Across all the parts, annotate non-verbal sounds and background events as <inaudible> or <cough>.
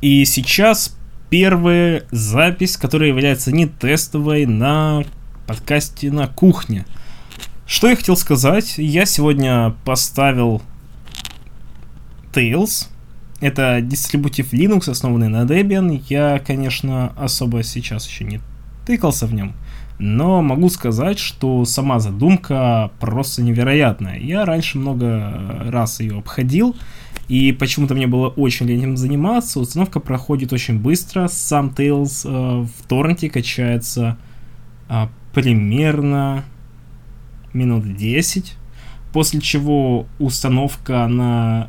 И сейчас первая запись, которая является не тестовой на подкасте на кухне. Что я хотел сказать? Я сегодня поставил Tails. Это дистрибутив Linux, основанный на Debian. Я, конечно, особо сейчас еще не тыкался в нем. Но могу сказать, что сама задумка просто невероятная. Я раньше много раз ее обходил, и почему-то мне было очень лень этим заниматься. Установка проходит очень быстро. Сам Tails э, в торренте качается э, примерно минут 10. После чего установка на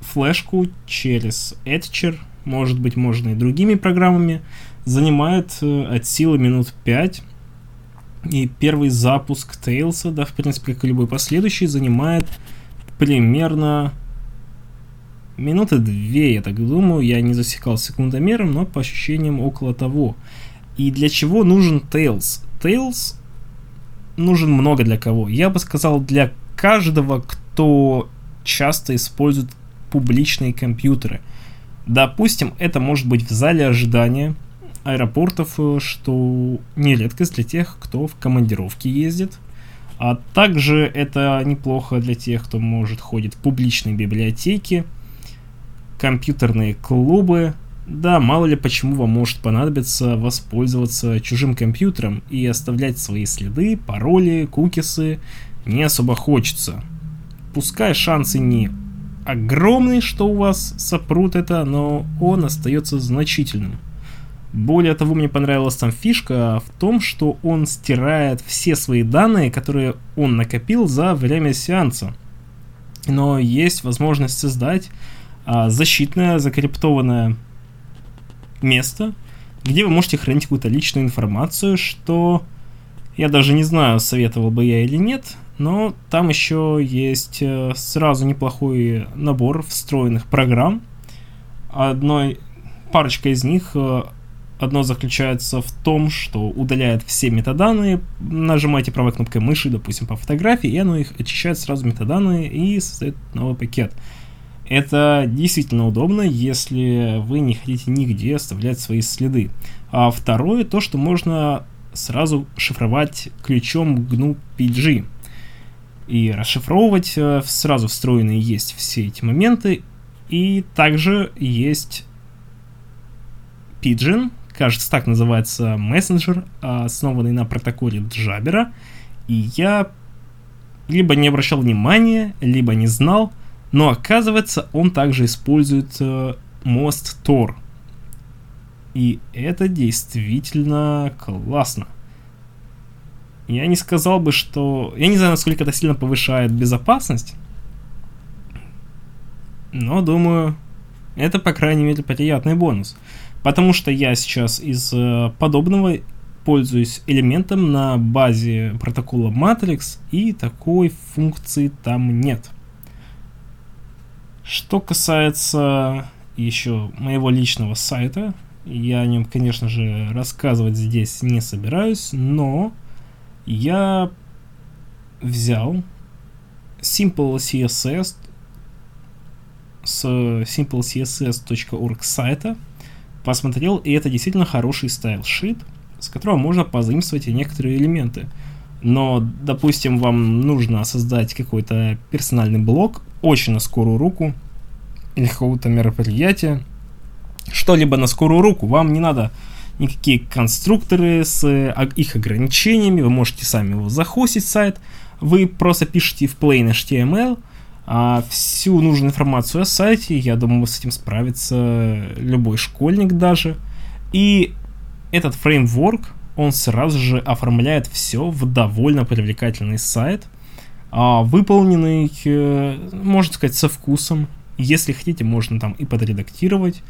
флешку через Etcher, может быть, можно и другими программами, занимает э, от силы минут 5. И первый запуск Tails, да, в принципе, как и любой последующий, занимает примерно минуты две, я так думаю. Я не засекал секундомером, но по ощущениям около того. И для чего нужен Tails? Tails нужен много для кого. Я бы сказал, для каждого, кто часто использует публичные компьютеры. Допустим, это может быть в зале ожидания аэропортов, э, что не редкость для тех, кто в командировке ездит. А также это неплохо для тех, кто может ходит в публичные библиотеки, компьютерные клубы. Да, мало ли почему вам может понадобиться воспользоваться чужим компьютером и оставлять свои следы, пароли, кукисы не особо хочется. Пускай шансы не огромные, что у вас сопрут это, но он остается значительным. Более того, мне понравилась там фишка в том, что он стирает все свои данные, которые он накопил за время сеанса. Но есть возможность создать защитное, закриптованное место, где вы можете хранить какую-то личную информацию, что я даже не знаю, советовал бы я или нет, но там еще есть э, сразу неплохой набор встроенных программ. Одной парочка из них э, Одно заключается в том, что удаляет все метаданные, нажимаете правой кнопкой мыши, допустим, по фотографии, и оно их очищает сразу метаданные и создает новый пакет. Это действительно удобно, если вы не хотите нигде оставлять свои следы. А второе, то, что можно сразу шифровать ключом GNU PG. И расшифровывать э, сразу встроенные есть все эти моменты. И также есть Pigeon, кажется, так называется мессенджер, основанный на протоколе Джабера. И я либо не обращал внимания, либо не знал, но оказывается, он также использует э, мост Tor. И это действительно классно. Я не сказал бы, что... Я не знаю, насколько это сильно повышает безопасность. Но думаю, это, по крайней мере, приятный бонус. Потому что я сейчас из э, подобного пользуюсь элементом на базе протокола Matrix, и такой функции там нет. Что касается еще моего личного сайта, я о нем, конечно же, рассказывать здесь не собираюсь, но я взял Simple CSS с simplecss.org сайта – посмотрел, и это действительно хороший style sheet, с которого можно позаимствовать некоторые элементы. Но, допустим, вам нужно создать какой-то персональный блог, очень на скорую руку, или какого-то мероприятия, что-либо на скорую руку, вам не надо никакие конструкторы с а, их ограничениями, вы можете сами его захостить сайт, вы просто пишете в plain HTML, а всю нужную информацию о сайте, я думаю, с этим справится любой школьник даже. И этот фреймворк, он сразу же оформляет все в довольно привлекательный сайт, выполненный, э, можно сказать, со вкусом. Если хотите, можно там и подредактировать,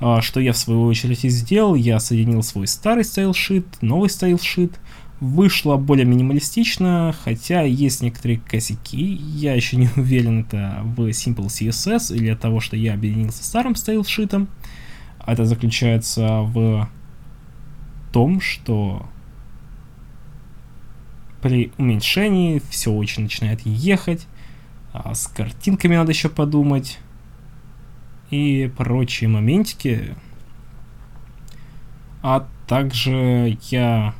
а, что я в свою очередь и сделал. Я соединил свой старый стайлшит, новый стайлшит, Вышло более минималистично, хотя есть некоторые косяки. Я еще не <laughs> уверен, это в Simple CSS или от того, что я объединился старым стайлшитом. Это заключается в том, что при уменьшении все очень начинает ехать. А с картинками надо еще подумать. и прочие моментики. А также я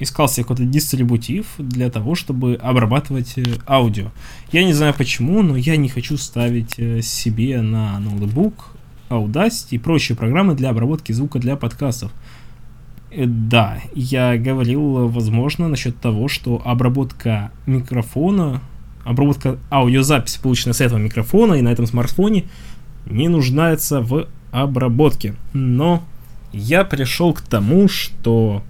искал себе какой-то дистрибутив для того, чтобы обрабатывать э, аудио. Я не знаю почему, но я не хочу ставить э, себе на ноутбук Audacity и прочие программы для обработки звука для подкастов. Э, да, я говорил, возможно, насчет того, что обработка микрофона, обработка аудиозаписи, полученная с этого микрофона и на этом смартфоне, не нуждается в обработке. Но я пришел к тому, что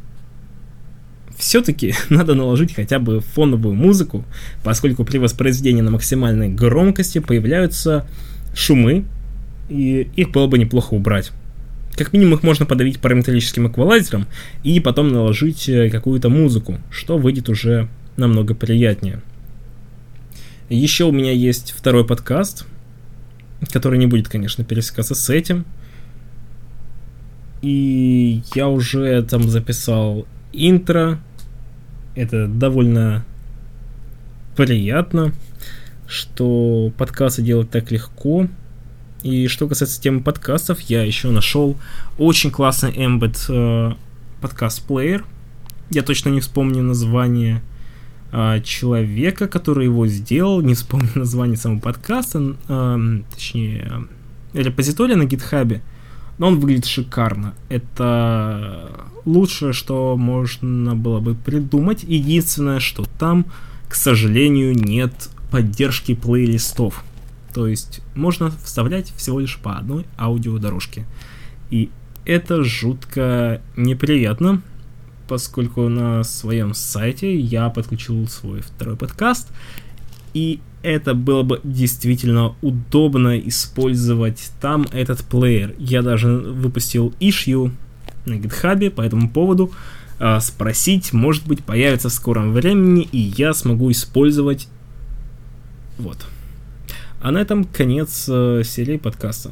все-таки <laughs> надо наложить хотя бы фоновую музыку, поскольку при воспроизведении на максимальной громкости появляются шумы, и их было бы неплохо убрать. Как минимум их можно подавить параметрическим эквалайзером и потом наложить э, какую-то музыку, что выйдет уже намного приятнее. Еще у меня есть второй подкаст, который не будет, конечно, пересекаться с этим. И я уже там записал интро, это довольно приятно, что подкасты делать так легко. И что касается темы подкастов, я еще нашел очень классный Embed э, подкаст-плеер. Я точно не вспомню название э, человека, который его сделал, не вспомню <laughs> название самого подкаста, э, точнее, репозитория на гитхабе, но он выглядит шикарно. Это лучшее, что можно было бы придумать. Единственное, что там, к сожалению, нет поддержки плейлистов. То есть можно вставлять всего лишь по одной аудиодорожке. И это жутко неприятно, поскольку на своем сайте я подключил свой второй подкаст, и это было бы действительно удобно использовать там этот плеер. Я даже выпустил issue на гитхабе по этому поводу, э, спросить, может быть, появится в скором времени, и я смогу использовать. Вот. А на этом конец э, серии подкаста.